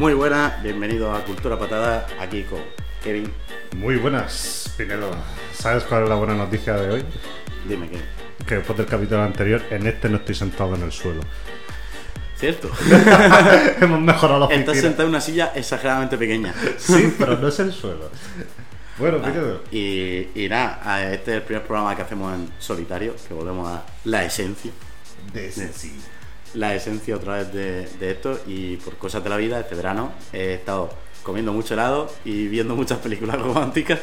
Muy buenas, bienvenidos a Cultura Patada, aquí con Kevin. Muy buenas, Pinelo. ¿Sabes cuál es la buena noticia de hoy? Dime qué. Que después del capítulo anterior, en este no estoy sentado en el suelo. ¿Cierto? Hemos mejorado la Estás oficina. sentado en una silla exageradamente pequeña. Sí, pero no es el suelo. Bueno, Pinelo. Y, y nada, este es el primer programa que hacemos en solitario, que volvemos a la esencia. De sí. La esencia otra vez de, de esto y por cosas de la vida, este verano he estado comiendo mucho helado y viendo muchas películas románticas.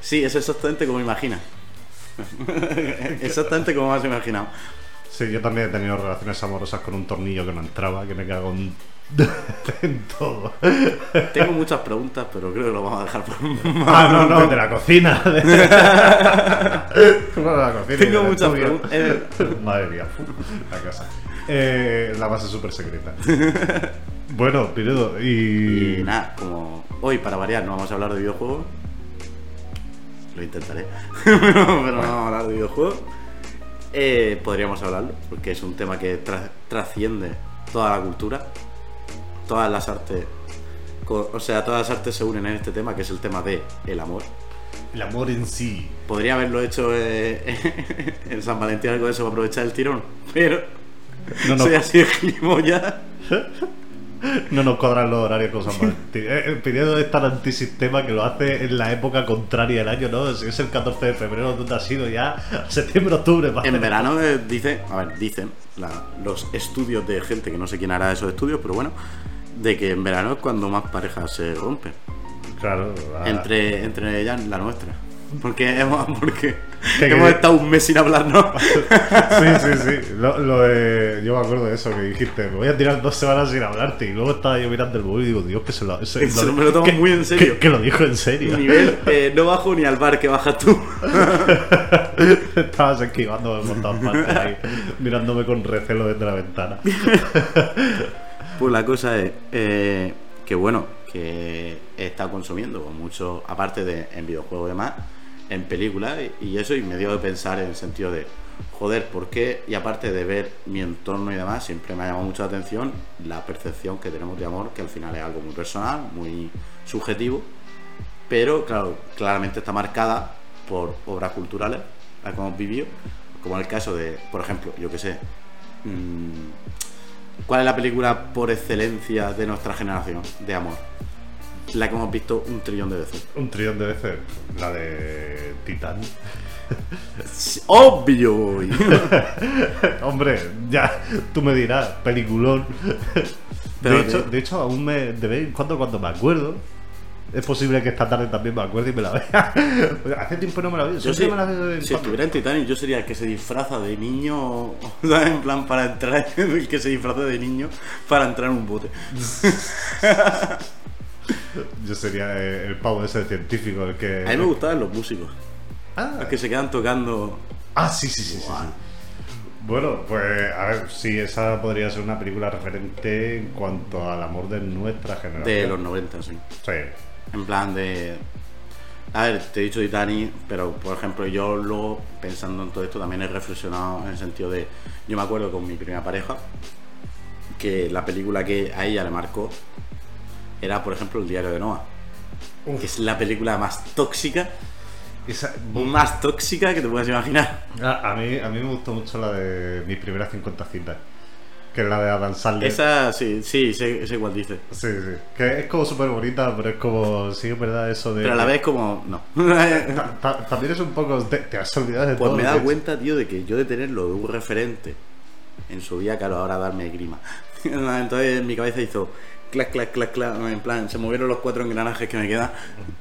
Sí, es exactamente como imaginas. exactamente como me has imaginado. Sí, yo también he tenido relaciones amorosas con un tornillo que no entraba, que me cago en, en todo. Tengo muchas preguntas, pero creo que lo vamos a dejar por Ah, no, no, de la cocina. De, No, de la cocina. Tengo muchas preguntas. Eh, Madre mía, la casa. Eh, la base súper secreta. Bueno, Pinedo, y. Y nada, como hoy para variar no vamos a hablar de videojuegos. Lo intentaré. pero no vamos a hablar de videojuegos. Eh, podríamos hablarlo, porque es un tema que tra- trasciende toda la cultura. Todas las artes. O sea, todas las artes se unen en este tema, que es el tema de el amor. El amor en sí. Podría haberlo hecho eh, en San Valentín algo de eso para aprovechar el tirón, pero No, no. soy así gilipollas. No nos cuadran los horarios con San Valentín. Eh, eh, Pinedo es tan antisistema que lo hace en la época contraria del año, ¿no? Si es el 14 de febrero, ¿dónde ha sido ya? Septiembre, octubre. En verano eh, dice, a ver, dicen la- los estudios de gente que no sé quién hará esos estudios, pero bueno, de que en verano es cuando más parejas se rompen. Claro. va. Entre, entre ellas la nuestra. Porque hemos, porque Que- hemos estado un mes sin hablarnos. Sí, sí, sí. Lo, lo de- yo me acuerdo de eso que dijiste. Me voy a tirar dos semanas sin hablarte. Y luego estaba yo mirando el móvil y digo, Dios, que se lo. se- Eso me lo tomo que- muy en serio. Que, que lo dijo en serio. Nivel, eh, no bajo ni al bar que bajas tú. Estabas esquivando por todas partes ahí, mirándome con recelo desde la ventana. Pues la cosa es eh, que bueno, que he estado consumiendo mucho, aparte de en videojuegos y demás, en películas y, eso, y me dio de pensar en el sentido de, joder, ¿por qué? Y aparte de ver mi entorno y demás, siempre me ha llamado mucho la atención la percepción que tenemos de amor, que al final es algo muy personal, muy subjetivo, pero claro, claramente está marcada por obras culturales, las que hemos vivido, como en el caso de, por ejemplo, yo que sé, mm, ¿cuál es la película por excelencia de nuestra generación de amor? La que hemos visto un trillón de veces. Un trillón de veces. La de Titán. ¡Obvio! Hombre, ya, tú me dirás, peliculón. Pero de, hecho, de hecho, aún me, de vez en cuando, cuando me acuerdo, es posible que esta tarde también me acuerde y me la vea. Hace tiempo no me la veo. Yo siempre sí, me la veo de vez en si estuviera en Titanic, yo sería el que se disfraza de niño, ¿sabes? En plan, para entrar, el que se disfraza de niño para entrar en un bote. Yo sería eh, el pavo ese científico, el que. A mí me gustaban los músicos, Ah, los que se quedan tocando. ah, sí, sí, sí. sí, Guau. sí. Bueno, pues a ver, sí, esa podría ser una película referente en cuanto al amor de nuestra generación. De los 90, sí. Sí. En plan de. A ver, te he dicho Titanic, pero por ejemplo, yo luego, pensando en todo esto, también he reflexionado en el sentido de. Yo me acuerdo con mi primera pareja que la película que a ella le marcó era, por ejemplo, El diario de Noah. Que es la película más tóxica Esa- más tóxica que te puedas imaginar. a, a mí, a mí me gustó mucho la de mis primeras 50 citas. Que es la de Adam Sandler. Esa, sí, sí, sé, sé cuál dice. Sí, sí. Que es como súper bonita, pero es como. Sí, es verdad eso de. Pero a la vez como, no. Ta- ta- También es un poco. Te, te has olvidado de Pues todo. me he dado cuenta, tío, de que yo de tenerlo de un referente en su día, claro, ahora darme grima. Entonces en mi cabeza hizo clac, clac, clac, clac, en plan, se movieron los cuatro engranajes que me quedan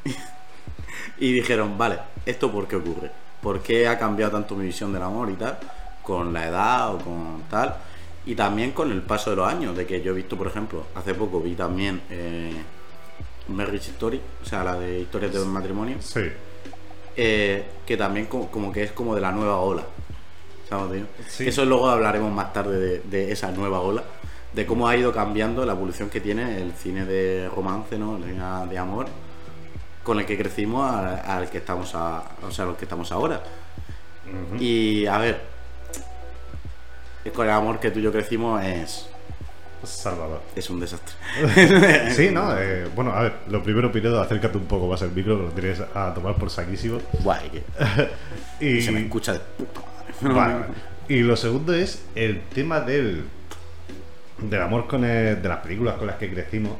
y dijeron, vale, ¿esto por qué ocurre? ¿Por qué ha cambiado tanto mi visión del amor y tal? Con la edad o con tal. Y también con el paso de los años, de que yo he visto, por ejemplo, hace poco vi también eh, Marriage Story, o sea, la de historias de un matrimonio Sí. eh, que también como, como que es como de la nueva ola. ¿Sabes, tío? Sí. Eso luego hablaremos más tarde de, de esa nueva ola, de cómo ha ido cambiando la evolución que tiene el cine de romance, ¿no? El cine de amor, con el que crecimos al, al que estamos a, o sea, al que estamos ahora. Y a ver, con el amor que tú y yo crecimos es, Salvador. es un desastre. Sí, ¿no? Eh, bueno, a ver, lo primero, Pinedo, acércate un poco más al micro, que lo tienes a tomar por saquísimo. Guay, que Y, se me escucha de puta madre. Vale. Y lo segundo es el tema del, del amor con el- de las películas con las que crecimos.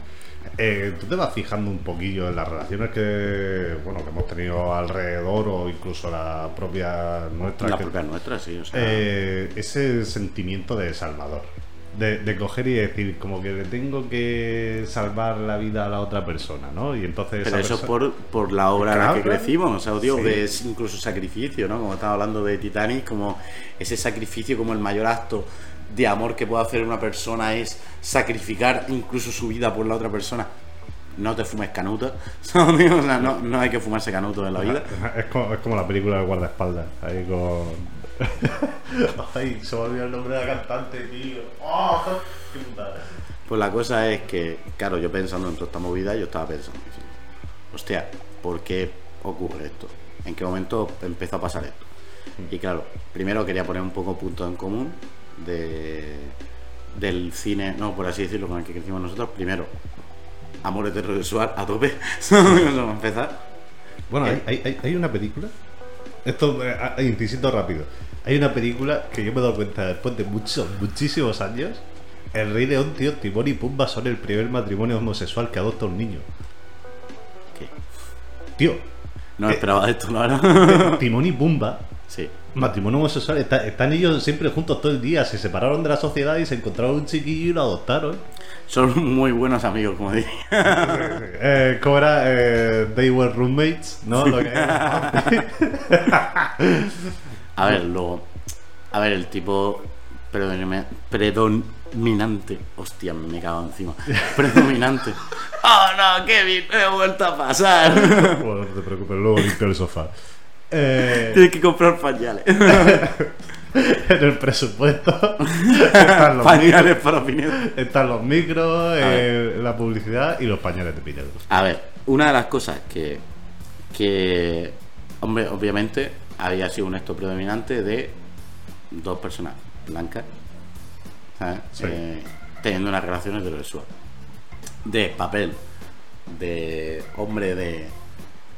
Eh, tú te vas fijando un poquillo en las relaciones que bueno que hemos tenido alrededor o incluso la propia nuestra La que- propia nuestra, sí, o sea. eh, ese sentimiento de salvador de, de coger y decir como que le tengo que salvar la vida a la otra persona no y entonces Pero eso es perso- por, por la obra en la que claro. crecimos, o sea, tío, Sí. de es incluso sacrificio, ¿no? Como estaba hablando de Titanic, como ese sacrificio como el mayor acto de amor que puede hacer una persona es sacrificar incluso su vida por la otra persona. No te fumes canuto. O sea, no, no hay que fumarse canuto en la vida. Es como, es como la película del guardaespaldas, ahí con... Ay, se me olvidó el nombre de la cantante, tío. ¡Oh! ¡Qué putada! Pues la cosa es que, claro, yo pensando en toda esta movida, yo estaba pensando, hostia, ¿por qué ocurre esto? ¿En qué momento empezó a pasar esto? Y claro, primero quería poner un poco punto en común de, del cine, no, por así decirlo, con el que crecimos nosotros. Primero, amor heterosexual a tope, vamos a empezar. Bueno, hay, hay- hay, hay una película. Esto, eh, ah, rápido. Hay una película que yo me he dado cuenta después de muchos, muchísimos años. El Rey León, tío, Timón y Pumba son el primer matrimonio homosexual que adopta un niño. ¿Qué? Tío, No me esperaba esto, la verdad. Timón y Pumba, sí. Matrimonio homosexual, está- están ellos siempre juntos todo el día. Se separaron de la sociedad y se encontraron un chiquillo y lo adoptaron. Son muy buenos amigos, como diría. Eh, ¿Cómo era? Eh, they were roommates, ¿no? Lo que- A ver, luego. A ver, el tipo predomina- predominante. Hostia, me cago encima. Predominante. ¡Oh no, Kevin! Me he vuelto a pasar. bueno, no te preocupes, luego limpio el sofá. Eh, Tienes que comprar pañales. en el presupuesto están los, pañales para Pinedo. están los micros, eh, la publicidad y los pañales de Pinedo. A ver, una de las cosas que. que. Hombre, obviamente había sido un acto predominante de dos personas blancas. ¿sabes? Sí. Eh, teniendo una relación heterosexual. De papel. De hombre de.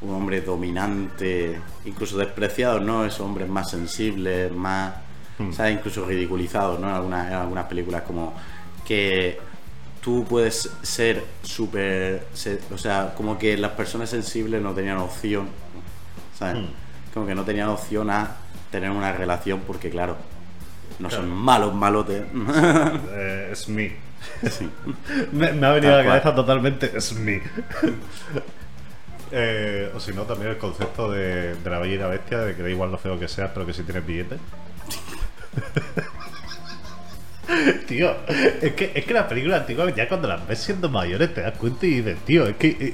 Un hombre dominante, incluso despreciado, ¿no? Esos hombres más sensibles, más. ¿Sabes? Incluso ridiculizados, ¿no? En algunas, en algunas películas, como que tú puedes ser súper. se- O sea, como que las personas sensibles no tenían opción, ¿sabes? Como que no tenían opción a tener una relación porque, claro, no son malos malotes. Eh, es me. Sí. Me, me ha venido a la cabeza totalmente es me. Eh, o si no, también el concepto de, de la bella y la bestia, de que da igual lo feo que seas, pero que si tienes billetes. Tío, es que, es que las películas antiguas ya cuando las ves siendo mayores te das cuenta y dices, tío, es que eh,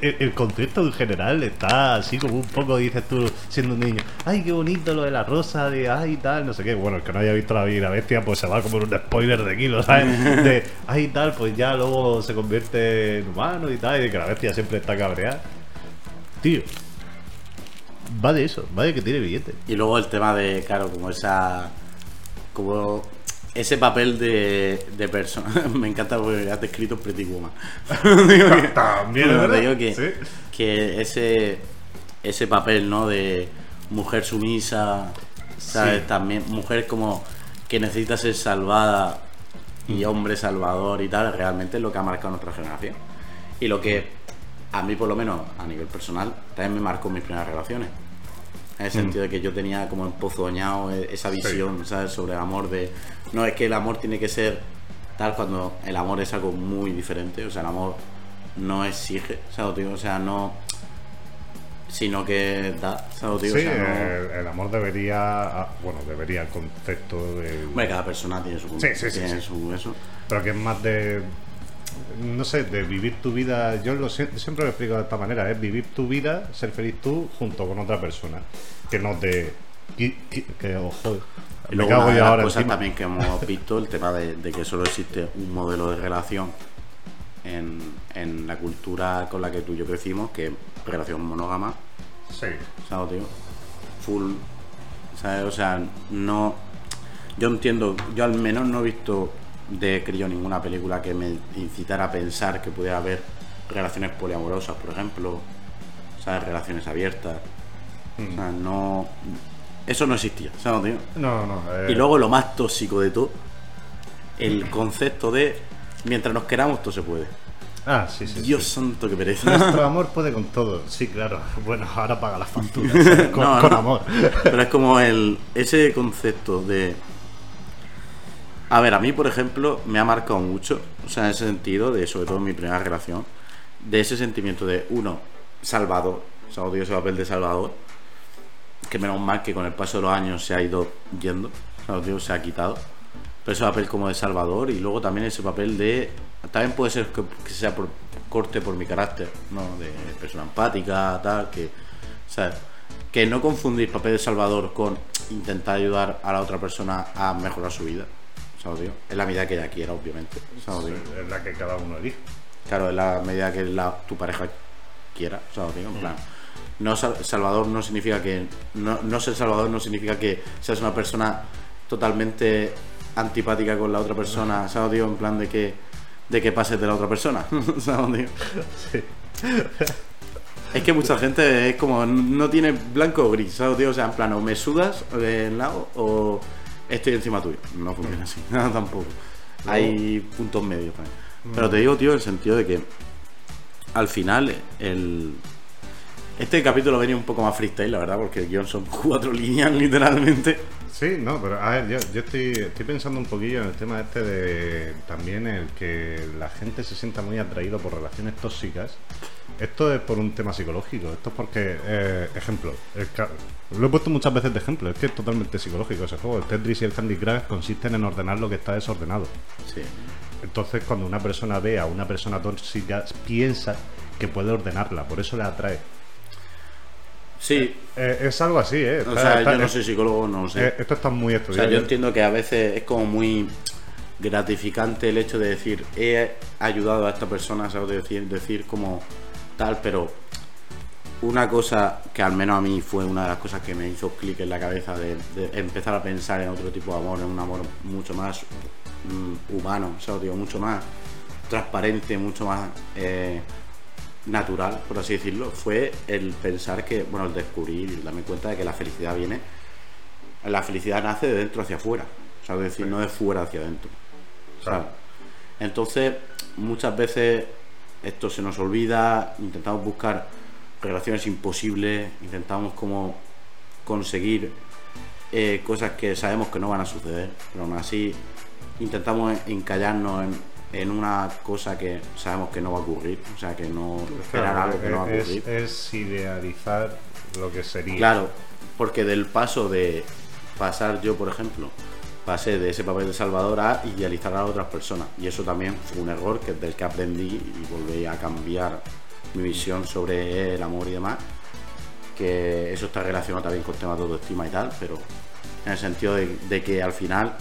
eh, el, concepto en general está así como un poco, dices tú, siendo un niño, ay, qué bonito lo de la rosa, de ay, tal, no sé qué. Bueno, el que no haya visto la la bestia, pues se va como en un spoiler de kilos, ¿sabes? De ay, tal, pues ya luego se convierte en humano y tal, y de que la bestia siempre está cabreada. Tío, va de eso, va de que tiene billetes. Y luego el tema de, claro, como esa. Como ese papel de, de persona. Me encanta porque has descrito Pretty Woman. Que- También, ¿verdad? te digo que, Sí. que ese. ese papel, ¿no? De mujer sumisa, ¿sabes? Sí. También mujer como que necesita ser salvada y hombre salvador y tal, realmente es lo que ha marcado nuestra generación. Y lo que a mí, por lo menos, a nivel personal, también me marcó mis primeras relaciones. En el sentido de que yo tenía como empozoñado e- esa visión, ¿sabes? Sobre el amor de... No, es que el amor tiene que ser tal cuando el amor es algo muy diferente. O sea, el amor no exige, ¿sabes? Tío? O sea, no... Sino que da, ¿sabes? Tío? Sí, o sea, no- el, el amor debería. Bueno, debería el concepto de. Hombre, cada persona tiene su. Sí, sí, sí, tiene sí. su eso. Pero que es más de. No sé, de vivir tu vida. Yo lo sie- siempre lo explico de esta manera: es vivir tu vida, ser feliz tú junto con otra persona. Que no te. Que, que- que, ojo, Y luego una de las cosas encima. también que hemos visto, el tema de, de que solo existe un modelo de relación en, en la cultura con la que tú y yo crecimos, que es relación monógama, Sí. ¿sabes, tío? Full, ¿sabes? O sea, no... Yo entiendo, yo al menos no he visto de crío ninguna película que me incitara a pensar que pudiera haber relaciones poliamorosas, por ejemplo, ¿sabes? Relaciones abiertas. O sea, no... Eso no existía, ¿sabes, tío? No, no. eh, Y luego lo más tóxico de todo, el concepto de mientras nos queramos todo se puede. Ah, sí, sí. Dios sí. santo que pereza. Nuestro amor puede con todo. Sí, claro. Bueno, ahora paga las facturas. ¿sabes? Con, No, con no. amor. Pero es como el ese concepto de a ver, a mí por ejemplo me ha marcado mucho, o sea, en ese sentido de sobre todo en mi primera relación, de ese sentimiento de uno salvador, o sea, odio ese papel de salvador, que menos mal que con el paso de los años se ha ido yendo, o sea, odio, se ha quitado. Pero ese papel como de salvador y luego también ese papel de también puede ser que, sea por corte por mi carácter, ¿no? De persona empática, tal, que ¿sabes? Que no confundir papel de salvador con intentar ayudar a la otra persona a mejorar su vida. ¿Sabes, tío? En la medida que ella quiera, obviamente. ¿sabes, tío? Es la que cada uno elige. Claro, en la medida que la- tu pareja quiera, ¿sabes, tío? En plan. No sal- salvador no significa que. No, no ser salvador no significa que seas una persona totalmente antipática con la otra persona, ¿sabes, tío? En plan de que. de que pases de la otra persona. ¿Sabes, tío? Es que mucha gente es como, no tiene blanco o gris, ¿sabes, tío? O sea, en plan, o me sudas del lado o estoy encima tuyo. No funciona así, no, tampoco. Hay puntos medios también. Pero te digo, tío, en el sentido de que al final el... Este capítulo venía un poco más freestyle, la verdad, porque el guion son cuatro líneas, literalmente. Sí, no, pero a ver, yo, yo estoy, estoy pensando un poquillo en el tema este de también el que la gente se sienta muy atraído por relaciones tóxicas. Esto es por un tema psicológico, esto es porque, eh, ejemplo, el lo he puesto muchas veces de ejemplo, es que es totalmente psicológico ese juego. El Tetris y el Candy Crush consisten en ordenar lo que está desordenado. Sí. Entonces, cuando una persona ve a una persona tóxica, piensa que puede ordenarla, por eso le atrae. Sí, Eh, es algo así, ¿eh? o sea, está- yo no soy psicólogo, no lo sé. eh, esto está muy O estudiado. sea, yo entiendo que a veces es como muy gratificante el hecho de decir he ayudado a esta persona, ¿sabes? De decir, decir como tal, pero una cosa que al menos a mí fue una de las cosas que me hizo clic en la cabeza de, de empezar a pensar en otro tipo de amor, en un amor mucho más mm, humano, ¿sabes? Digo, mucho más transparente, mucho más eh, natural, por así decirlo, fue el pensar que, bueno, el descubrir y darme cuenta de que la felicidad viene la felicidad nace de dentro hacia afuera, o sea, es decir, no de fuera hacia adentro. Claro. Entonces, muchas veces esto se nos olvida, intentamos buscar relaciones imposibles, intentamos como conseguir eh, cosas que sabemos que no van a suceder, pero aún así intentamos encallarnos en, en una cosa que sabemos que no va a ocurrir, o sea, que no esperar Claro, algo que no va a es, ocurrir. es idealizar lo que sería. Claro, porque del paso de pasar yo, por ejemplo, pasé de ese papel de Salvador a idealizar a otras personas. Y eso también fue un error que del que aprendí y volví a cambiar mi visión sobre el amor y demás. Que eso está relacionado también con temas de autoestima y tal, pero en el sentido de, de que al final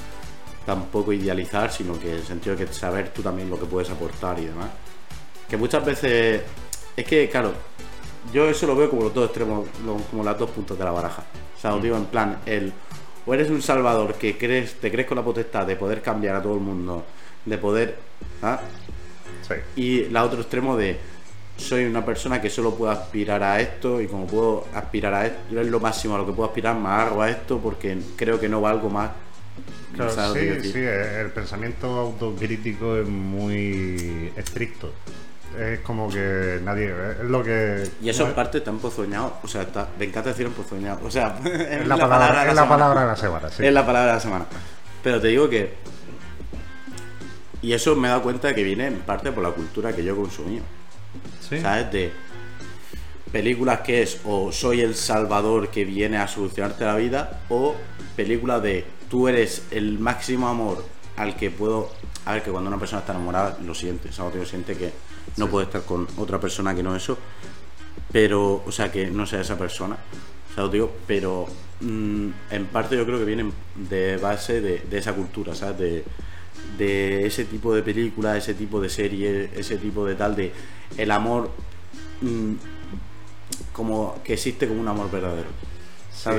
tampoco idealizar, sino que en el sentido de que saber tú también lo que puedes aportar y demás. Que muchas veces es que, claro, yo eso lo veo como los dos extremos, como las dos puntas de la baraja. O sea, os digo en plan, el o eres un salvador que crees, te crees con la potestad de poder cambiar a todo el mundo, de poder. ¿ah? Sí. Y la otro extremo de soy una persona que solo puedo aspirar a esto y como puedo aspirar a esto, es lo máximo a lo que puedo aspirar, me hago a esto porque creo que no valgo más. Claro, ¿Sabes lo que sí, sí, el pensamiento autocrítico es muy estricto. Es como que nadie. Es lo que. Y eso no en es- parte está empozoñado, o sea, está, me encanta decir empozoñado, o sea, es la, palabra, es la palabra de la semana, sí. Es la palabra de la semana. Pero te digo que. Y eso me he dado cuenta de que viene en parte por la cultura que yo he consumido. Sí. ¿Sabes? De películas que es o soy el salvador que viene a solucionarte la vida o películas de tú eres el máximo amor al que puedo... A ver, que cuando una persona está enamorada lo siente, ¿sabes? Tío, siente que no puede estar con otra persona que no eso, pero, o sea, que no sea esa persona, ¿sabes? Tío? Pero mm, en parte yo creo que vienen de base de, esa cultura. De, de ese tipo de películas, ese tipo de series, ese tipo de tal, de el amor mm, como que existe como un amor verdadero. Sí,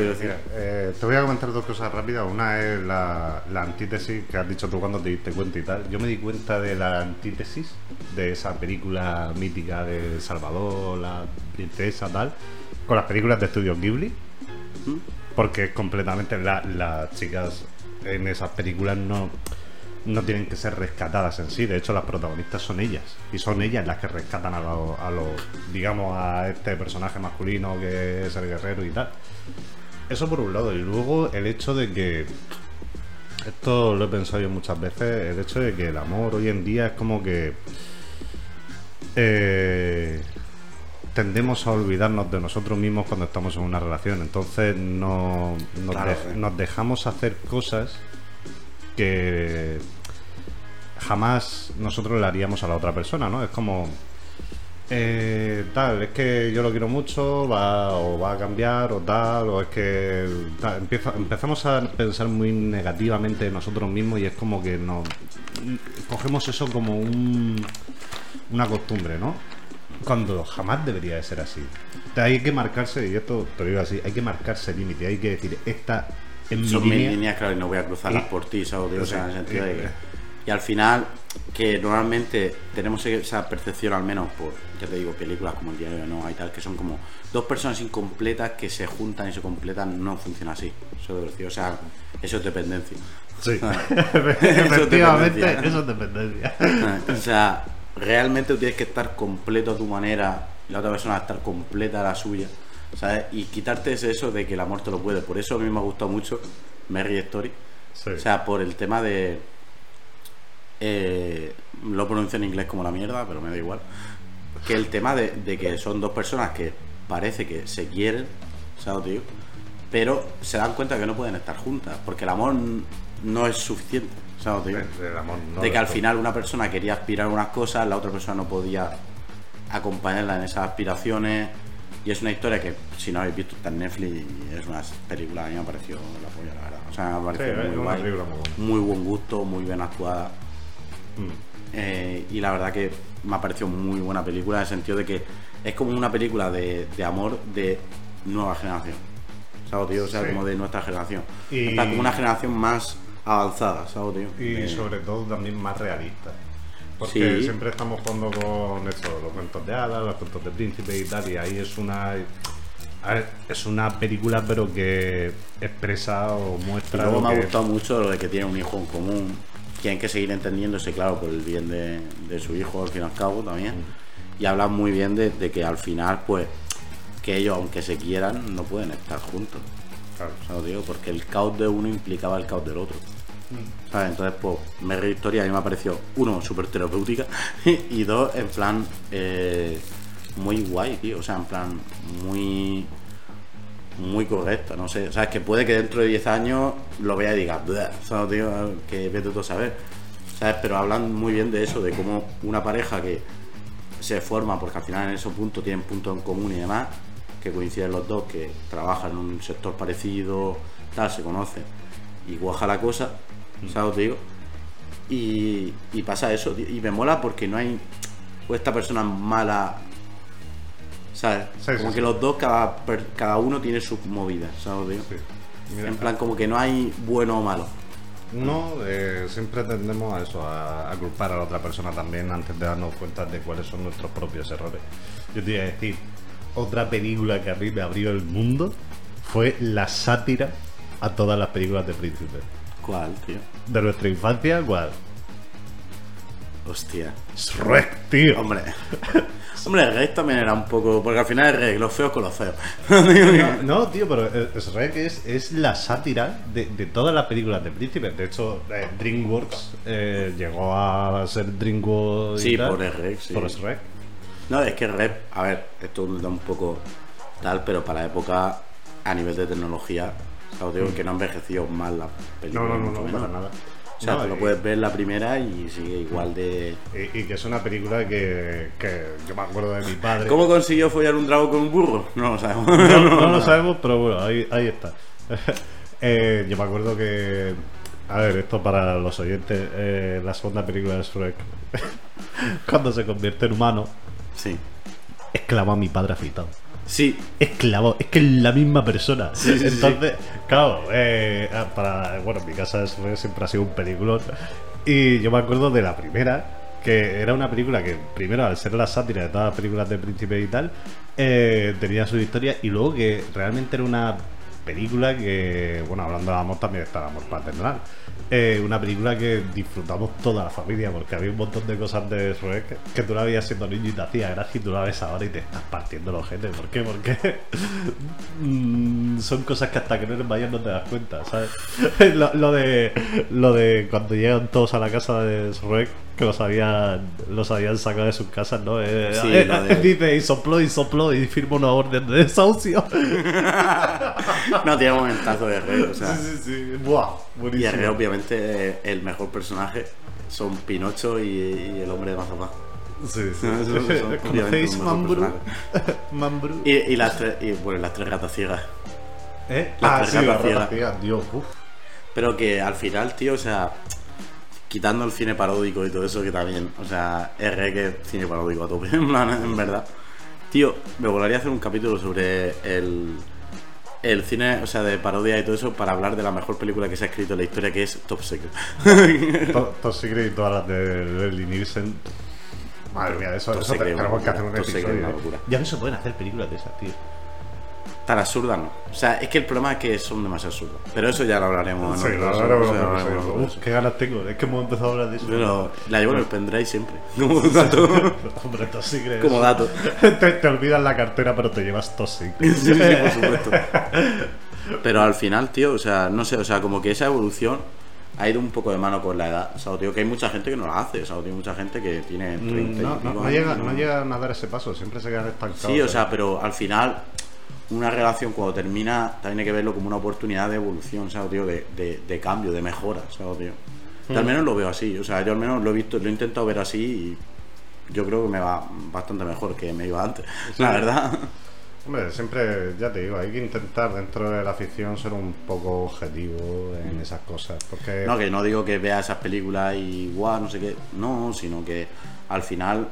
eh, te voy a comentar dos cosas rápidas. Una es la, la antítesis que has dicho tú cuando te diste cuenta y tal. Yo me di cuenta de la antítesis de esa película mítica de Salvador, la princesa, tal, con las películas de Estudio Ghibli. ¿Mm? Porque es completamente la- las chicas en esas películas no, no tienen que ser rescatadas en sí. De hecho, las protagonistas son ellas. Y son ellas las que rescatan a los, a los digamos, a este personaje masculino que es el guerrero y tal. Eso por un lado. Y luego el hecho de que. Esto lo he pensado yo muchas veces. El hecho de que el amor hoy en día es como que. eh, tendemos a olvidarnos de nosotros mismos cuando estamos en una relación. Entonces no, nos, Claro, eh. nos dejamos hacer cosas que jamás nosotros le haríamos a la otra persona, ¿no? Es como. eh, tal, es que yo lo quiero mucho, va, o va a cambiar, o tal, o es que empezamos a pensar muy negativamente en nosotros mismos y es como que nos cogemos eso como un, una costumbre, ¿no? Cuando jamás debería de ser así. Hay que marcarse, y esto te lo digo así, hay que marcarse límite, hay que decir, esta mi Son mis línea. líneas, claro, y no voy a cruzarlas Y- por ti, ¿sabes? Tío? O sea, en el sentido de que- Y al final, que normalmente tenemos esa percepción, al menos por, ya te digo, películas como El Diario de Noah y tal, que son como dos personas incompletas que se juntan y se completan, no funciona así. Eso, es decir, o sea, eso es dependencia. Sí, efectivamente, eso es dependencia. o sea, realmente tú tienes que estar completo a tu manera y la otra persona estar completa a la suya. ¿Sabes? Y quitarte ese eso de que el amor te lo puede. Por eso a mí me ha gustado mucho Merry Story. Sí. O sea, por el tema de. eh, lo pronuncio en inglés como la mierda, pero me da igual. Que el tema de, de que son dos personas que parece que se quieren, ¿sabes, tío? Pero se dan cuenta que no pueden estar juntas, porque el amor no es suficiente, ¿sabes, tío? El- el amor no de que al final una persona quería aspirar a unas cosas, la otra persona no podía acompañarla en esas aspiraciones. Y es una historia que, si no habéis visto, está en Netflix y es una película, a mí me ha parecido la polla, la verdad. O sea, me ha Sí, muy guay, muy buen gusto, muy bien actuada. Mm. Eh, y la verdad que me ha parecido muy buena película en el sentido de que es como una película de, de amor de nueva generación. ¿Sabes, tío? O sea, Sí. como de nuestra generación. Y- Está como una generación más avanzada, ¿sabes, tío? Y De- sobre todo también más realista. Porque Sí. siempre estamos jugando con esto, los cuentos de hadas, los cuentos de príncipe y tal, y ahí es una. es una película, pero que expresa o Y muestra. luego me ha que- gustado mucho lo de que tiene un hijo en común. Tienen que seguir entendiéndose, claro, por el bien de, de su hijo, al fin y al cabo, también. Y hablan muy bien de, de que al final, pues, que ellos, aunque se quieran, no pueden estar juntos. Claro. O sea, lo digo, porque el caos de uno implicaba el caos del otro. ¿Sabes? Entonces, pues, Merry Historia a mí me ha parecido, uno, súper terapéutica, y dos, en plan, eh, muy guay, tío. O sea, en plan, muy muy correcta, no sé. O sea, es que puede que dentro de 10 años lo vea y diga, "Bleh", ¿sabes, tío? Que vete tú a saber. ¿Sabes? Pero hablan muy bien de eso, de cómo una pareja que se forma, porque al final en esos puntos tienen puntos en común y demás, que coinciden los dos, que trabajan en un sector parecido, tal, se conocen, y cuaja la cosa, ¿sabes? Te digo. Y, y pasa eso, tío. y me mola porque no hay o esta persona mala, ¿sabes? Sí, como sí. que los dos, cada, cada uno tiene sus movidas, ¿sabes? Digo? Sí. Mira, En plan, como que no hay bueno o malo. No, eh, siempre tendemos a eso, a, a culpar a la otra persona también antes de darnos cuenta de cuáles son nuestros propios errores. Yo te iba a decir, otra película que a mí me abrió el mundo fue la sátira a todas las películas de Príncipe. ¿Cuál, tío? De nuestra infancia, ¿cuál? Hostia. Shrek, tío. Hombre. Hombre, Rey también era un poco. Porque al final es Rey, los feos con los feos. No, no, tío, pero Shrek es, es la sátira de, de todas las películas de Príncipe. De hecho, eh, DreamWorks eh, llegó a ser DreamWorks. Sí, tal, por Shrek, sí. Por Shrek. No, es que Red, a ver, esto da un poco tal, pero para la época, a nivel de tecnología, o digo que no ha envejecido mal la película. No, no, no, no, para nada. O sea, tú lo puedes ver la primera y sigue igual de. Y, y que es una película que, que yo me acuerdo de mi padre. ¿Cómo consiguió follar un dragón con un burro? No lo sabemos. No, no lo sabemos, pero bueno, ahí, ahí está. Eh, yo me acuerdo que. A ver, esto para los oyentes, eh, la segunda película de Shrek, cuando se convierte en humano, Sí. exclamó a mi padre afeitado. Sí, Esclavo, es que es la misma persona. Sí, sí, sí. Entonces, claro, eh, para, bueno, en mi casa siempre ha sido un peliculón. Y yo me acuerdo de la primera, que era una película que, primero, al ser la sátira de todas las películas de Príncipe y tal, eh, tenía su historia. Y luego que realmente era una película que, bueno, hablando de amor también está el amor paternal. Eh, una película que disfrutamos toda la familia porque había un montón de cosas de Shrek que tú la veías siendo niño y te hacía gracia y tú la ves ahora y te estás partiendo los genes. ¿Por qué? Porque mm, son cosas que hasta que no eres mayor no te das cuenta, ¿sabes? lo, lo de lo de cuando llegan todos a la casa de Shrek que los habían los habían sacado de sus casas, ¿no? Eh, Sí, eh, de- Dice y sopló y sopló y firma una orden de desahucio. no tiene momentazo de Rey, o sea. sí, sí. Buah, Y buenísimo. Rey, obviamente, eh, el mejor personaje son Pinocho y, y el hombre de Mazapán. Sí, sí. Son obviamente ¿Conocéis Mambrú? Mambrú. Y, y las tres, y, bueno, las tres gatas ciegas. ¿Eh? Las Ah, tres sí, la gatas ciegas. Dios, uf. Pero que al final, tío, o sea, quitando el cine paródico y todo eso, que también, o sea, es re que es cine paródico a tope, en plan, en verdad. Tío, me volaría hacer un capítulo sobre el, el cine, o sea, de parodia y todo eso, para hablar de la mejor película que se ha escrito en la historia, que es Top Secret. To- Top Secret y todas las de Leslie Nielsen. Madre mía, eso, Top eso Secret, tenemos que hacer un Top Secret, una locura. Ya no se pueden hacer películas de esas, tío. Tan absurda, ¿no? O sea, es que el problema es que son demasiado absurdas. Pero eso ya lo hablaremos Sí, en la otro- verdad, o sea, bueno, hablaremos Uf, qué ganas tengo. Es que hemos empezado a hablar de eso. Pero la llevo en el pendrive siempre. Como dato. Hombre, Secret. Como dato. te, te olvidas la cartera, pero te llevas Secret. Sí, sí, por supuesto. Pero al final, tío, o sea, no sé, o sea, como que esa evolución ha ido un poco de mano con la edad. O sea, tío, que hay mucha gente que no la hace. O sea, tío, mucha gente que tiene 30 y Mm, No, ¿no? no llegan a dar ese paso, siempre se quedan estancados. Sí, o ¿eh? sea, pero al final una relación cuando termina también hay que verlo como una oportunidad de evolución, ¿sabes, tío? De, de, de cambio, de mejora, ¿sabes, tío? Yo Mm. al menos lo veo así, o sea, yo al menos lo he visto, lo he intentado ver así y yo creo que me va bastante mejor que me iba antes, la verdad. Hombre, siempre, ya te digo, hay que intentar dentro de la ficción ser un poco objetivo en esas cosas. Porque No, que no digo que vea esas películas y guau, no sé qué, no, sino que al final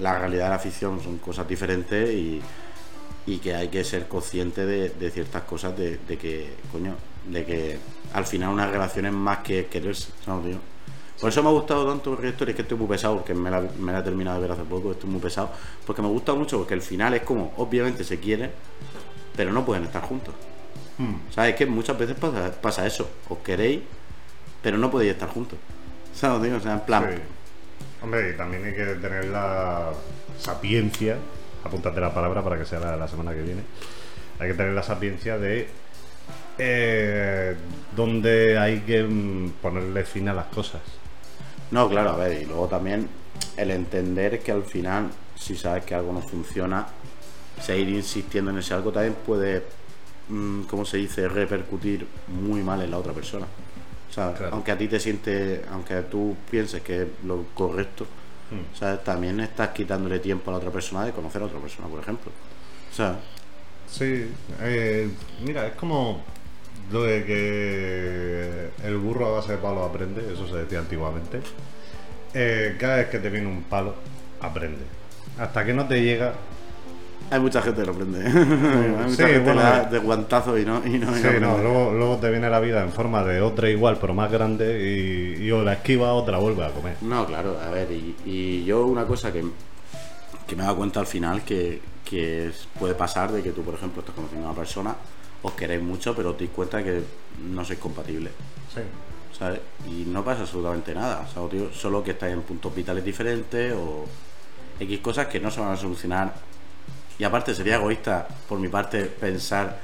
la realidad de la ficción son cosas diferentes y, y que hay que ser consciente de, de ciertas cosas, de, de que, coño, de que al final una relación es más que quererse, ¿sabes, tío? Por eso me ha gustado tanto el Story, es que estoy muy pesado, porque me la, me la he terminado de ver hace poco, estoy muy pesado, porque me gusta mucho, porque el final es como, obviamente se quieren, pero no pueden estar juntos. Hmm. ¿Sabes? que muchas veces pasa, pasa eso. Os queréis, pero no podéis estar juntos. ¿Sabes? Digo? O sea, en plan. Sí. Hombre, y también hay que tener la sapiencia, apúntate la palabra para que sea la, la semana que viene, hay que tener la sapiencia de eh, dónde hay que mm, ponerle fin a las cosas. No, claro, a ver, y luego también el entender que al final, si sabes que algo no funciona, seguir insistiendo en ese algo también puede, mm, ¿cómo se dice?, repercutir muy mal en la otra persona. O sea, Claro. aunque a ti te siente, aunque tú pienses que es lo correcto, Hmm. ¿sabes? también estás quitándole tiempo a la otra persona de conocer a otra persona, por ejemplo. O sea, Sí, eh, mira, es como lo de que el burro a base de palo aprende, eso se decía antiguamente. Eh, cada vez que te viene un palo, aprende. Hasta que no te llega, Hay mucha gente que lo prende. Hay mucha Sí, gente bueno, eh. de guantazo y no. Y no, y Sí, no luego, luego te viene la vida en forma de otra igual, pero más grande, y, y o la esquiva o te la vuelve a comer. No, claro, a ver, y, y yo una cosa que, que me he dado cuenta al final que, que es- puede pasar de que tú, por ejemplo, estás conociendo a una persona, os queréis mucho, pero te das cuenta que no sois compatibles, Sí. ¿sabes? Y no pasa absolutamente nada, ¿sabes, tío? Solo que estáis en puntos vitales diferentes o X cosas que no se van a solucionar. Y aparte sería egoísta, por mi parte, pensar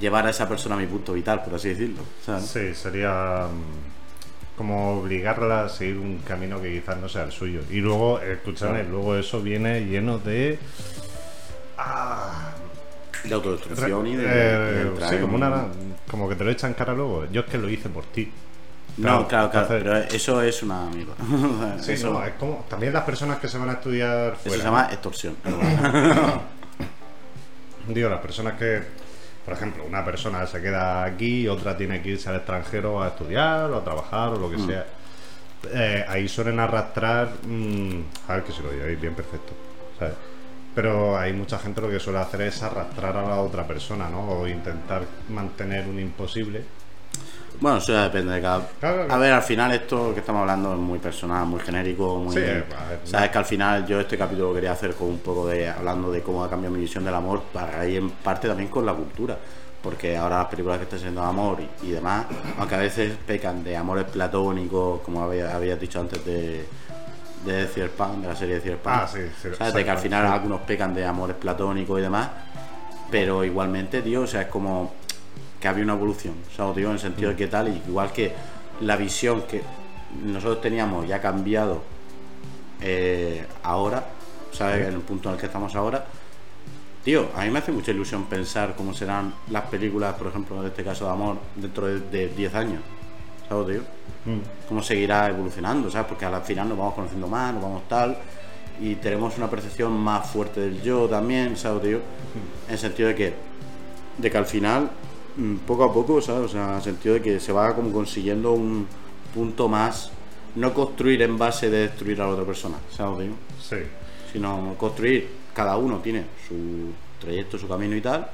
llevar a esa persona a mi punto vital, por así decirlo, ¿sabes? Sí, sería mm, como obligarla a seguir un camino que quizás no sea el suyo. Y luego, escúchame, luego eso viene lleno de... Ah, De autodestrucción y de... eh, de sí, una, como que te lo echan cara luego. Yo es que lo hice por ti. No, claro, claro, pero eso es una mierda. Sí, eso, no, es como también las personas que se van a estudiar eso fuera. se llama extorsión. Digo, las personas que, por ejemplo, una persona se queda aquí y otra tiene que irse al extranjero a estudiar o a trabajar o lo que Mm. sea. Eh, ahí suelen arrastrar. mm, a ver que si lo digáis bien perfecto. ¿sabes? Pero hay mucha gente lo que suele hacer es arrastrar a la otra persona, ¿no? O intentar mantener un imposible. Bueno, eso ya depende de cada. Claro, claro. A ver, al final esto que estamos hablando es muy personal, muy genérico, muy. Sí, Sabes que al final yo este capítulo lo quería hacer con un poco de. hablando de cómo ha cambiado mi visión del amor, para ir en parte también con la cultura. Porque ahora las películas que están siendo amor y, y demás, aunque a veces pecan de amores platónicos, como había, habías dicho antes de, de Cyberpunk, de la serie de Cyberpunk. Ah, sí, sí, ¿Sabes? De que al final sí. algunos pecan de amores platónicos y demás. Pero igualmente, tío, o sea, es como que había una evolución, ¿sabes, tío? En el sentido de que tal, y igual que la visión que nosotros teníamos ya ha cambiado eh, ahora, ¿sabes? En el punto en el que estamos ahora. Tío, a mí me hace mucha ilusión pensar cómo serán las películas, por ejemplo, en este caso de amor, dentro de, de 10 años. ¿Sabes, tío? Mm. Cómo seguirá evolucionando, ¿sabes? Porque al final nos vamos conociendo más, nos vamos tal, y tenemos una percepción más fuerte del yo también, ¿sabes, tío? En el sentido de que, de que al final, mm, poco a poco, ¿sabes? O sea, en el sentido de que se va como consiguiendo un punto más, no construir en base de destruir a la otra persona, ¿sabes, tío? Sí. sino construir, cada uno tiene su trayecto, su camino y tal,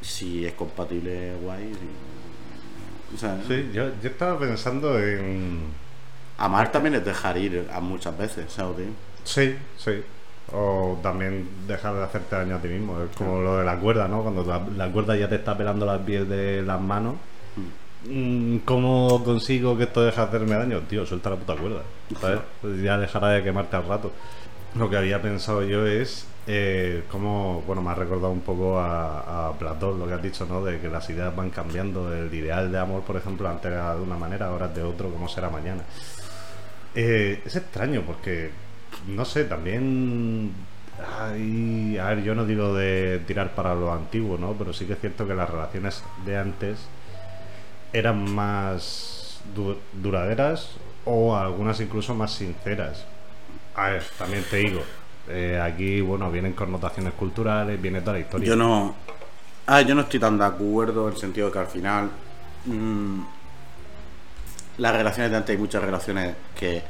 si es compatible, guay. si- o sea, Sí, yo, yo estaba pensando en. Amar también es dejar ir a muchas veces, ¿sabes, tío? Sí, sí. O también dejar de hacerte daño a ti mismo. Es como lo de la cuerda, ¿no? Cuando la, cuerda ya te está pelando las pies de las manos. Mm, ¿Cómo consigo que esto deje de hacerme daño? Tío, suelta la puta cuerda. Ya dejará de quemarte al rato. Lo que había pensado yo es eh, cómo, bueno, me ha recordado un poco a, a Platón, lo que has dicho, ¿no? De que las ideas van cambiando. El ideal de amor, por ejemplo, antes era de una manera, ahora es de otro, ¿cómo será mañana? Eh, es extraño porque, no sé, también... a ver, yo no digo de tirar para lo antiguo, ¿no? Pero sí que es cierto que las relaciones de antes eran más du- duraderas o algunas incluso más sinceras. A ver, también te digo, eh, aquí, bueno, vienen connotaciones culturales, viene toda la historia. Yo no. Ah, yo no estoy tan de acuerdo en el sentido de que al final. mm, las relaciones de antes hay muchas relaciones que.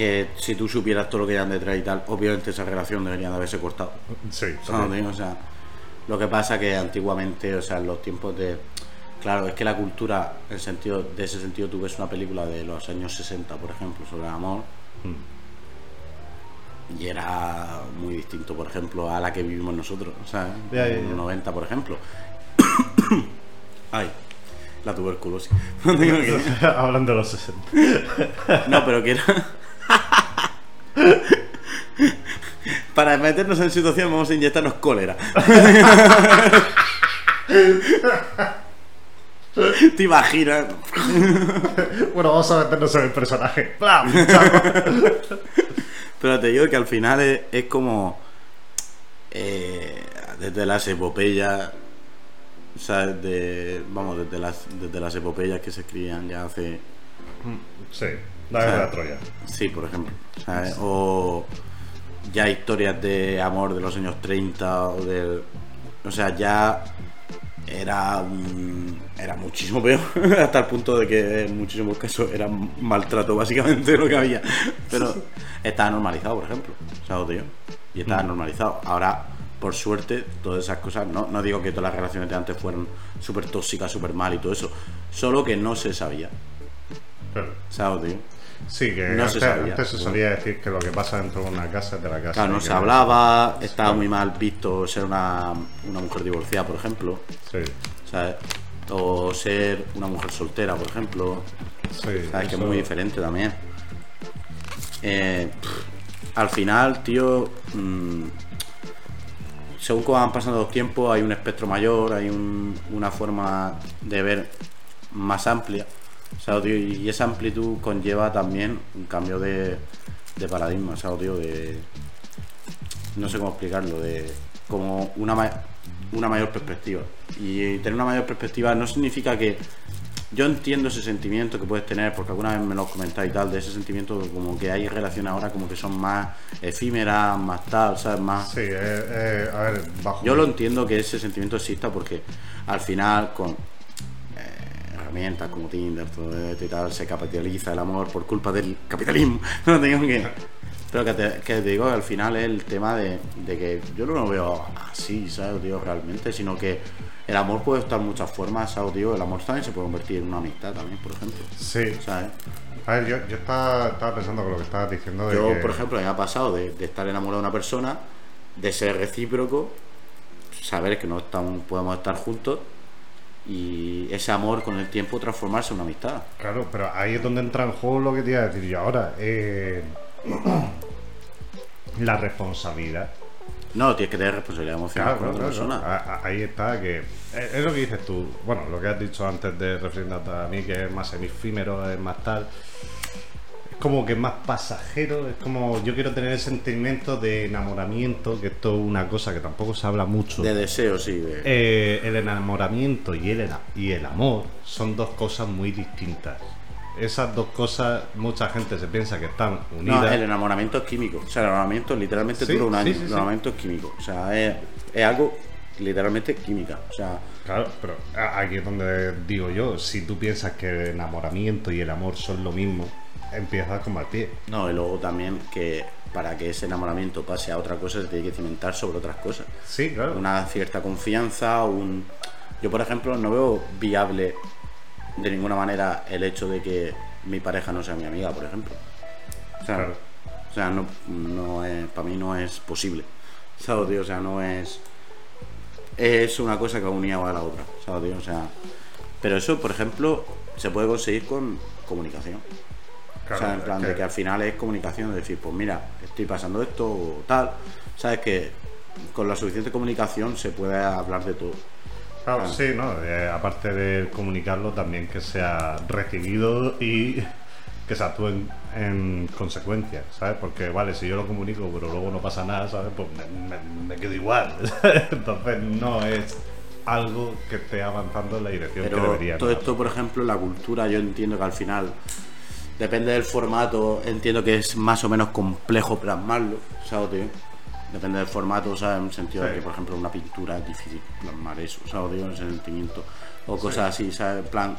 Que si tú supieras todo lo que hay detrás y tal, obviamente esa relación debería de haberse cortado. Sí, sí. o sea, lo que pasa que antiguamente, o sea, en los tiempos de. Claro, es que la cultura, en sentido, de ese sentido, tú ves una película de los años 60, por ejemplo, sobre el amor, y era muy distinto, por ejemplo, a la que vivimos nosotros, o sea, ya, en ya. los 90, por ejemplo. Ay, la tuberculosis. Hablando de los 60. no, pero que era. Para meternos en situación vamos a inyectarnos cólera. ¿Te imaginas? bueno, vamos a meternos en el personaje. Pero te digo que al final es, es como. eh, desde las epopeyas. ¿sabes? De, vamos, desde las, desde las epopeyas que se escribían ya hace. sí, la guerra de Troya. Sí, por ejemplo. ¿sabes? O ya historias de amor de los años 30 o del. O sea, ya era un- era muchísimo peor hasta el punto de que en muchísimos casos era maltrato básicamente lo que había pero estaba normalizado por ejemplo ¿sabes, tío? y estaba normalizado ahora por suerte, todas esas cosas, no, no digo que todas las relaciones de antes fueran súper tóxicas, súper mal y todo eso, solo que no se sabía. ¿Sabes, tío? Sí, que No antes, se sabía. antes se solía decir que lo que pasa dentro de una casa es de la casa. Claro, no se hablaba, estaba muy mal visto ser una, una mujer divorciada, por ejemplo, Sí, ¿sabes? O ser una mujer soltera, por ejemplo, sí. ¿sabes? Que es muy diferente también. Eh, pff, al final, tío, mm, según como van pasando los tiempos, hay un espectro mayor, hay un- una forma de ver más amplia. ¿Sabes, tío? Y esa amplitud conlleva también un cambio de, de paradigma, ¿sabes, tío? De, no sé cómo explicarlo, de como una, ma- una mayor perspectiva. Y tener una mayor perspectiva no significa que yo entiendo ese sentimiento que puedes tener, porque alguna vez me lo has comentado y tal, de ese sentimiento como que hay relaciones ahora como que son más efímeras, más tal, ¿sabes? Más... Sí, eh, eh, a ver, bajo. Yo lo entiendo que ese sentimiento exista porque al final con herramientas como Tinder, todo esto y tal, se capitaliza el amor por culpa del capitalismo. No tengo que... Pero que te, que te digo al final es el tema de, de que yo no lo veo así, ¿sabes? Digo, realmente, sino que el amor puede estar en muchas formas, ¿sabes? Digo, el amor también se puede convertir en una amistad también, por ejemplo. Sí. ¿Sabes? A ver, yo, yo estaba, estaba pensando con lo que estabas diciendo de Yo, que- por ejemplo, me ha pasado de, de estar enamorado de una persona, de ser recíproco, saber que no estamos, podemos estar juntos y ese amor con el tiempo transformarse en una amistad. Claro, pero ahí es donde entra en juego lo que te iba a decir yo ahora. eh, la responsabilidad. No, tienes que tener responsabilidad emocional Claro, con claro, otra claro. persona. Ahí está que. Es es lo que dices tú. Bueno, lo que has dicho antes de refiriéndote a mí, que es más efímero, es más tal. Como que es más pasajero. Es como yo quiero tener el sentimiento de enamoramiento, que esto es una cosa que tampoco se habla mucho. De deseo, sí. de- Eh, el enamoramiento y el, y el amor son dos cosas muy distintas. Esas dos cosas, mucha gente se piensa que están unidas. No, el enamoramiento es químico. O sea, el enamoramiento literalmente Sí, dura un año. sí, sí. El enamoramiento es químico. O sea, es, es algo literalmente química. O sea, Claro, pero aquí es donde digo yo, si tú piensas que el enamoramiento y el amor son lo mismo, empiezas a combatir. no, y luego también que para que ese enamoramiento pase a otra cosa se tiene que cimentar sobre otras cosas. Sí, claro. una cierta confianza, un... Yo, por ejemplo, no veo viable de ninguna manera el hecho de que mi pareja no sea mi amiga, por ejemplo. O sea, Claro. o sea no, no es, para mí no es posible. ¿Sabes, tío? O sea, no es... Es una cosa que va unida a la otra, ¿sabes, tío? O sea... Pero eso, por ejemplo, se puede conseguir con comunicación. Claro, o sea, en plan de que- al final es comunicación, de decir, pues mira, estoy pasando esto o tal. Sabes que con la suficiente comunicación se puede hablar de todo. Claro, sí, ¿no? Eh, aparte de comunicarlo, también que sea recibido y que se actúe en, en consecuencia, ¿sabes? Porque, vale, si yo lo comunico, pero luego no pasa nada, ¿sabes? Pues me, me- me quedo igual. Entonces, no es algo que esté avanzando en la dirección que debería. todo esto, por ejemplo, la cultura, yo entiendo que al final, depende del formato, entiendo que es más o menos complejo plasmarlo, ¿sabes, tío? Depende del formato, ¿sabes? En el sentido de Sí. que, por ejemplo, una pintura es difícil plasmar eso, ¿sabes, tío? Ese sentimiento. O cosas así, ¿sabes? En plan,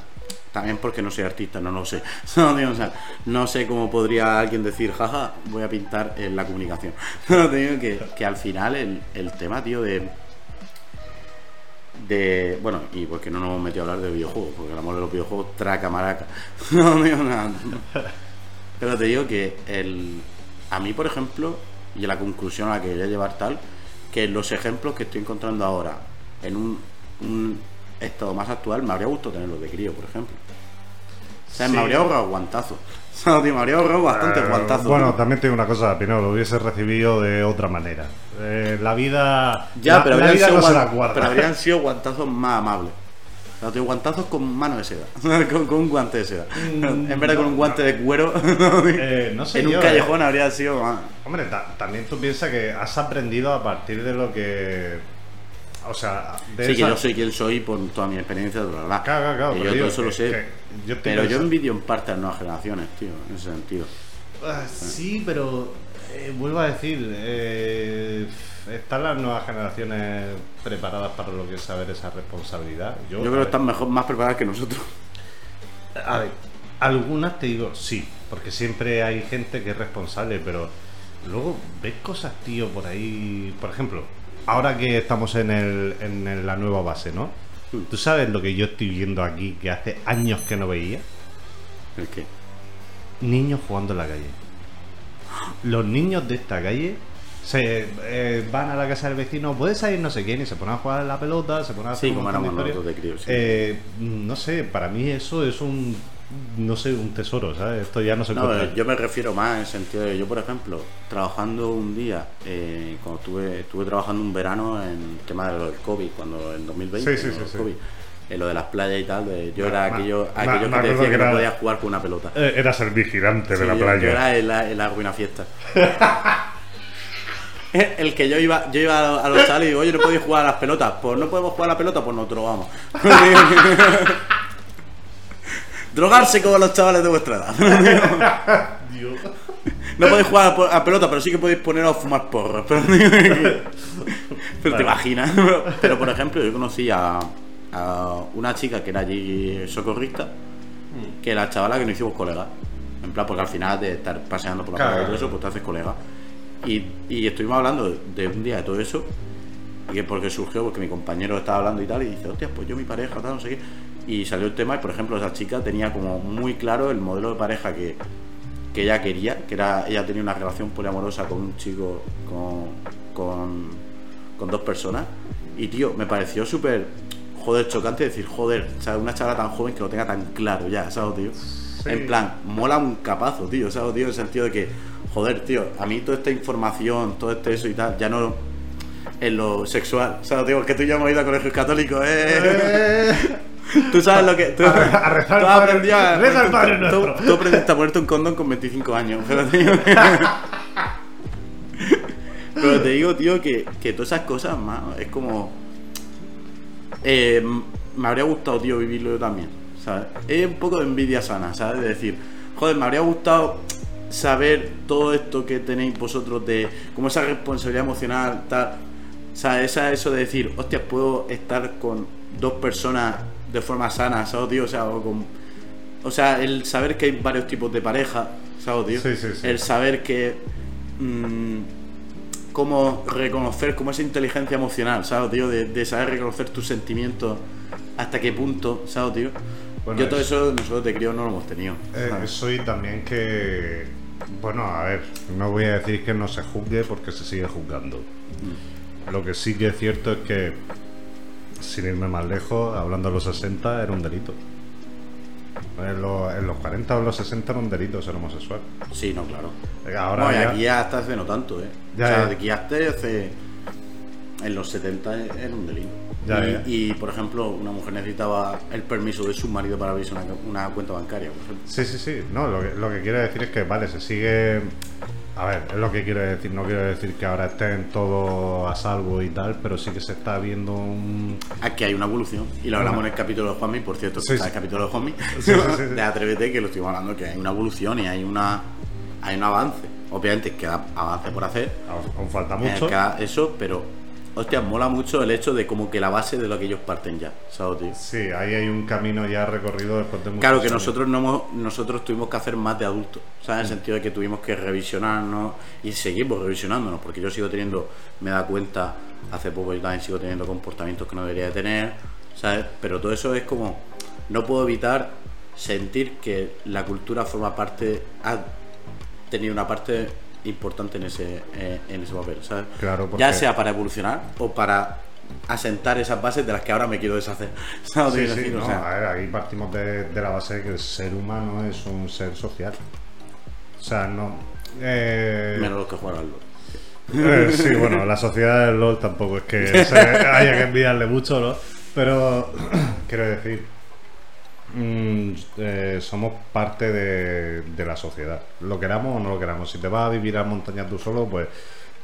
también porque no soy artista, no lo sé. ¿sabes, tío? O sea, no sé cómo podría alguien decir, jaja, voy a pintar en la comunicación. Que, que al final el, el tema, tío, de de bueno y porque no nos hemos metido a hablar de videojuegos porque el amor de los videojuegos traca maraca. No digo nada pero te digo que el a mí por ejemplo y la conclusión a la que quería llevar tal que los ejemplos que estoy encontrando ahora en un, un estado más actual me habría gustado tenerlos de crío por ejemplo. O sea Sí. me habría ahorrado guantazos o sea, tío, me habría ahorrado bastantes Eh, guantazos Bueno, también tengo una cosa, Pino, lo hubiese recibido de otra manera. Eh, la vida. Ya, la, pero, la habrían vida sido no se guan- la guarda. pero habrían sido guantazos más amables. O sea, tío, guantazos con mano de seda. con, con un guante de seda. en vez de con un guante de cuero. Eh, no sé en un eh. callejón habría sido más. Hombre, ta- también tú piensas que has aprendido a partir de lo que. O sea, de Sí, que yo soy quien soy por toda mi experiencia, bla, bla. Claro, claro, yo todo eso lo sé. yo pero yo envidio en parte a las nuevas generaciones, tío, en ese sentido. Ah, sí, pero eh, vuelvo a decir, eh, están las nuevas generaciones preparadas para lo que es saber esa responsabilidad. Yo, Yo creo que están mejor, más preparadas que nosotros. A ver, algunas te digo sí, porque siempre hay gente que es responsable, pero luego ves cosas, tío, por ahí. Por ejemplo, ahora que estamos en, el, en el- la nueva base, ¿no? Hmm. ¿Tú sabes lo que yo estoy viendo aquí que hace años que no veía? ¿El qué? Niños jugando en la calle. Los niños de esta calle se eh, van a la casa del vecino, puede salir no sé quién, y se ponen a jugar a la pelota, se ponen a hacer Sí, como de críos, sí. Eh, no sé, para mí eso es un, no sé, un tesoro, ¿sabes? Esto ya no se No, eh, yo me refiero más en el sentido de, yo por ejemplo, trabajando un día, eh, cuando estuve, estuve trabajando un verano en el tema de lo del COVID, cuando en 2020, Sí, sí. COVID, en lo de las playas y tal, de- yo Ma- era ma- aquello, ma- aquello que te decía que, que no era- podías jugar con una pelota. Eh, Eras el vigilante de la yo, playa. yo era el, el arruina fiesta. El que yo iba, yo iba a los- chavales y digo, oye, no podéis jugar a las pelotas. Pues no podemos jugar a la pelota, pues nos drogamos. Drogarse como los chavales de vuestra edad. No podéis jugar a pelota, pero sí que podéis poneros a fumar porros. Pero, pero te imaginas. Pero por ejemplo, yo conocí a, a una chica que era allí socorrista, que la chavala que nos hicimos colegas. En plan, porque al final de estar paseando por la Claro, playa y todo claro. eso, pues te haces colega. Y, y estuvimos hablando de un día de todo eso. Y que porque surgió, porque mi compañero estaba hablando y tal, y dice, hostia, pues yo mi pareja, tal, no sé qué. Y salió el tema, y por ejemplo, esa chica tenía como muy claro el modelo de pareja que, que ella quería, que era, ella tenía una relación poliamorosa con un chico, con, con, con dos personas. Y tío, me pareció súper, joder, chocante decir, joder, ¿sabes? Una chavala tan joven que lo tenga tan claro ya, ¿sabes, tío? En plan, mola un capazo, tío, ¿sabes, tío? En el sentido de que, joder, tío, a mí toda esta información, todo este eso y tal, ya no en lo sexual, ¿sabes, tío? Porque tú y yo hemos ido a colegios católicos, ¿eh? Tú sabes lo que. Tú, A a rezar tú al Padre- aprendías a- reza al Padre tú- Nuestro. Tú, tú aprendiste a ponerte un condón con 25 años, pero te digo, tío, que, que todas esas cosas, mano, es como. eh, me habría gustado, tío, vivirlo yo también, ¿sabes? Es un poco de envidia sana, ¿sabes? De decir, joder, me habría gustado saber todo esto que tenéis vosotros de. como esa responsabilidad emocional, tal. O sea, esa, eso de decir, hostia, puedo estar con dos personas de forma sana, ¿sabes, tío? O sea, o con. O sea, el saber que hay varios tipos de pareja, ¿sabes, tío? Sí, sí, sí. El saber que. mm, cómo reconocer, como esa inteligencia emocional, ¿sabes, tío? De, de saber reconocer tus sentimientos, hasta qué punto, ¿sabes, tío? Bueno, Yo todo es- eso nosotros de crío no lo hemos tenido. Eh, ¿sabes? eso y también que. Bueno, a ver, no voy a decir que no se juzgue porque se sigue juzgando. Lo que sí que es cierto es que, sin irme más lejos, hablando de los 60, era un delito. En los, en los 40 o en los 60 era un delito ser homosexual. Sí, no, claro. Ahora no, ya- aquí ya hasta hace no tanto, ¿eh? Ya, o sea, ya. aquí hasta hace. En los 70 era un delito. Ya, y, por ejemplo, una mujer necesitaba el permiso de su marido para abrirse una, una cuenta bancaria, por ejemplo. Sí, sí, sí. No, lo que, lo que quiero decir es que, vale, se sigue. A ver, es lo que quiero decir. No quiero decir que ahora estén todos a salvo y tal, pero sí que se está viendo un. Aquí hay una evolución. Y lo hablamos en el capítulo de Juanmi, por cierto, Sí, está sí. el capítulo de Juanmi, Sí, de Atrévete, que lo estuvimos hablando, que hay una evolución y hay una hay un avance. Obviamente queda avance por hacer, Aún falta mucho. queda eso, pero hostia, mola mucho el hecho de como que la base de lo que ellos parten ya, ¿sabes, tío? Sí, ahí hay un camino ya recorrido después de muchos Claro que años. nosotros no hemos- nosotros tuvimos que hacer más de adultos, ¿sabes? En el sentido de que tuvimos que revisionarnos y seguimos revisionándonos, porque yo sigo teniendo, me da cuenta, hace poco yo también sigo teniendo comportamientos que no debería de tener, ¿sabes? Pero todo eso es como, no puedo evitar sentir que la cultura forma parte, ha tenido una parte importante en ese, eh, en ese papel, ¿sabes? Claro, porque- Ya sea para evolucionar o para asentar esas bases de las que ahora me quiero deshacer. ¿sabes? Sí, sí, decir, o no, sea, a ver, aquí partimos de, de la base de que el ser humano es un ser social. O sea, no. eh, menos los que juegan al LoL. Eh, sí, bueno, la sociedad del LOL tampoco es que haya que enviarle mucho, ¿no? Pero, quiero decir, mm, eh, somos parte de, de la sociedad. Lo queramos o no lo queramos. Si te vas a vivir a montañas tú solo, pues,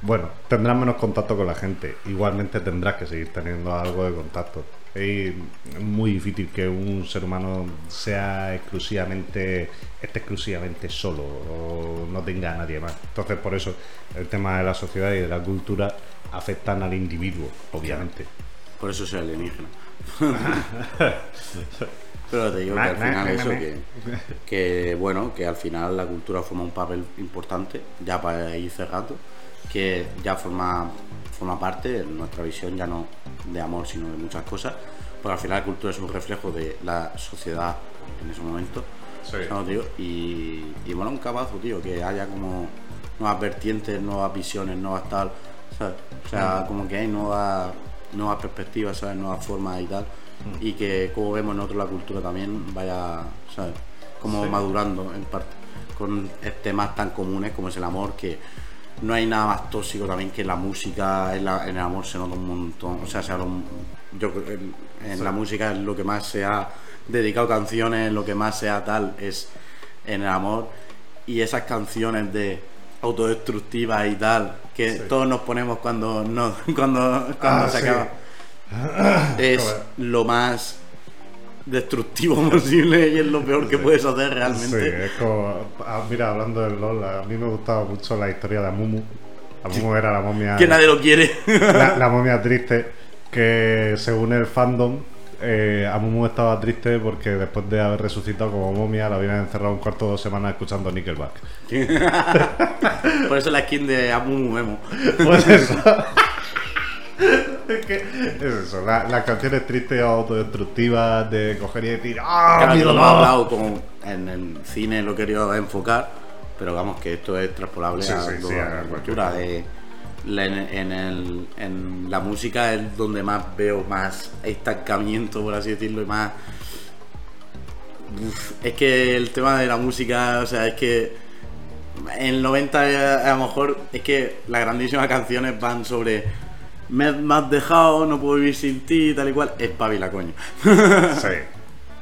bueno, tendrás menos contacto con la gente. Igualmente tendrás que seguir teniendo algo de contacto. Es muy difícil que un ser humano sea exclusivamente, esté exclusivamente solo o no tenga a nadie más. Entonces, por eso, el tema de la sociedad y de la cultura afectan al individuo, obviamente. Por eso soy alienígena. Pero te digo que al na, final na, eso, que, que bueno, que al final la cultura forma un papel importante, ya para ir cerrando, que ya forma forma parte, nuestra visión ya no de amor, sino de muchas cosas, porque al final la cultura es un reflejo de la sociedad en ese momento. ¿sabes, tío? Y, y mola un cabazo, tío, que haya como nuevas vertientes, nuevas visiones, nuevas tal. ¿sabes? O sea, como que hay nuevas, nuevas perspectivas, ¿sabes? Nuevas formas y tal. Y que como vemos nosotros la cultura también vaya, ¿sabes? Como Sí. madurando en parte. Con temas tan comunes como es el amor, que no hay nada más tóxico también que la música, en, la- en el amor se nota un montón. O sea, se habla un- yo creo que en, en la música es lo que más se ha dedicado canciones, lo que más se ha tal es en el amor. Y esas canciones de autodestructivas y tal, que todos nos ponemos cuando, no, cuando, cuando Ah, se sí. acaba, es lo más destructivo posible y es lo peor que puedes hacer Sí, realmente. es como. ah, mira, hablando del LOL, a mí me gustaba mucho la historia de Amumu. Amumu era la momia. Que nadie lo quiere. la, la momia triste. Que según el fandom, eh, Amumu estaba triste porque después de haber resucitado como momia, la habían encerrado un cuarto de dos semanas escuchando Nickelback. Por eso la skin de Amumu Memo. Pues eso. es que es eso, la- las canciones tristes o autodestructivas de coger y decir ¡Ah, Claro, mi lo hablado como en el cine lo he querido enfocar, pero vamos que esto es transpolable Sí, a sí, sí, a la cultura. De, en, en el- en la música es donde más veo más estancamiento, por así decirlo, y más... Uf, es que el tema de la música, o sea, es que en el 90 eh, a lo mejor es que las grandísimas canciones van sobre me, me has dejado, no puedo vivir sin ti, tal y cual. Espabila, coño. Sí.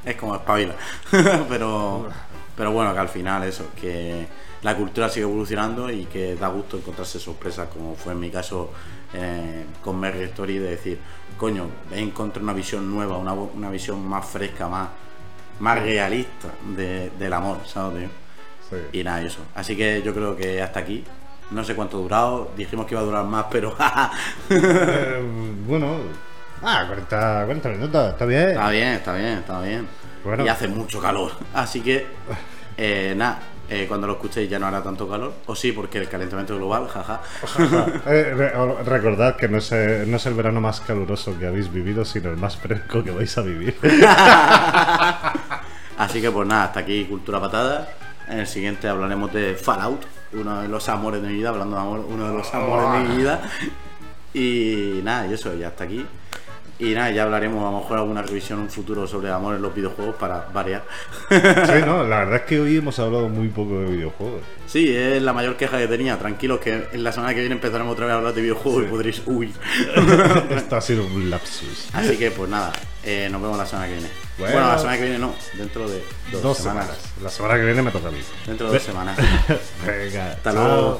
Es como espabila. pero, pero bueno, que al final eso, que la cultura sigue evolucionando y que da gusto encontrarse sorpresas, como fue en mi caso eh, con Merry Story, de decir, coño, encontré una visión nueva, una, una visión más fresca, más, más realista de- del amor, ¿sabes? tío? sí. Y nada, eso. Así que yo creo que hasta aquí. No sé cuánto ha durado, dijimos que iba a durar más, pero Eh, bueno. Ah, 40, 40 minutos, está bien. Está bien, está bien, está bien. Bueno. Y hace mucho calor. Así que, eh, nada, eh, cuando lo escuchéis ya no hará tanto calor. O sí, porque el calentamiento global, jaja. Eh, re- recordad que no es, eh, no es el verano más caluroso que habéis vivido, sino el más fresco que vais a vivir. Así que, pues nada, hasta aquí Cultura Patada. En el siguiente hablaremos de Fallout, uno de los amores de mi vida, hablando de amor, uno de los amores de mi vida. Y nada, y eso, ya hasta aquí. Y nada, ya hablaremos a lo mejor alguna revisión en un futuro sobre amor en los videojuegos para variar. sí, no, la verdad es que hoy hemos hablado muy poco de videojuegos. Sí, es la mayor queja que tenía. Tranquilos que en la semana que viene empezaremos otra vez a hablar de videojuegos y podréis huir. Esto ha sido un lapsus. Así que pues nada, eh, nos vemos la semana que viene. Bueno. Bueno, la semana que viene no, dentro de dos, Dos semanas. semanas. La semana que viene me toca a mí. Dentro de dos semanas. Venga, Hasta luego.